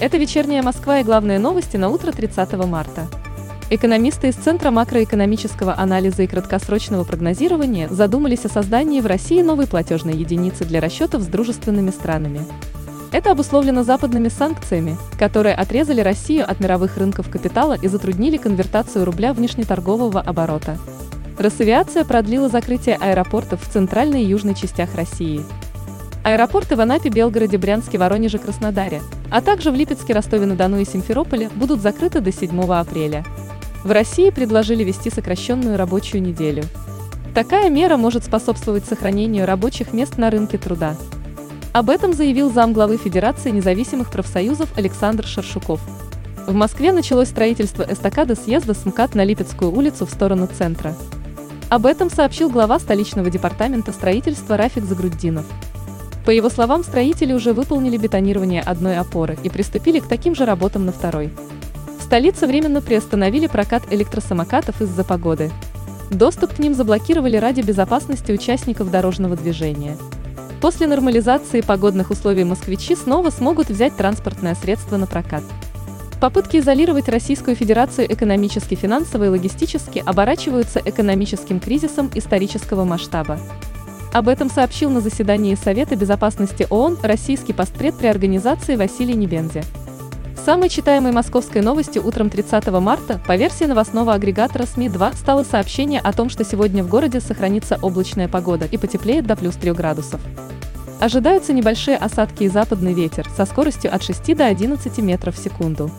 Это вечерняя Москва и главные новости на утро 30 марта. Экономисты из Центра макроэкономического анализа и краткосрочного прогнозирования задумались о создании в России новой платежной единицы для расчетов с дружественными странами. Это обусловлено западными санкциями, которые отрезали Россию от мировых рынков капитала и затруднили конвертацию рубля внешнеторгового оборота. Росавиация продлила закрытие аэропортов в центральной и южной частях России. Аэропорты в Анапе, Белгороде, Брянске, Воронеже, Краснодаре – а также в Липецке, Ростове-на-Дону и Симферополе будут закрыты до 7 апреля. В России предложили вести сокращенную рабочую неделю. Такая мера может способствовать сохранению рабочих мест на рынке труда. Об этом заявил замглавы Федерации независимых профсоюзов Александр Шаршуков. В Москве началось строительство эстакады съезда с МКАД на Липецкую улицу в сторону центра. Об этом сообщил глава столичного департамента строительства Рафик Загруддинов. По его словам, строители уже выполнили бетонирование одной опоры и приступили к таким же работам на второй. В столице временно приостановили прокат электросамокатов из-за погоды. Доступ к ним заблокировали ради безопасности участников дорожного движения. После нормализации погодных условий москвичи снова смогут взять транспортное средство на прокат. Попытки изолировать Российскую Федерацию экономически, финансово и логистически оборачиваются экономическим кризисом исторического масштаба. Об этом сообщил на заседании Совета безопасности ООН российский постпред при организации Василий Небензе. Самой читаемой московской новостью утром 30 марта по версии новостного агрегатора СМИ-2 стало сообщение о том, что сегодня в городе сохранится облачная погода и потеплеет до плюс 3 градусов. Ожидаются небольшие осадки и западный ветер со скоростью от 6 до 11 метров в секунду.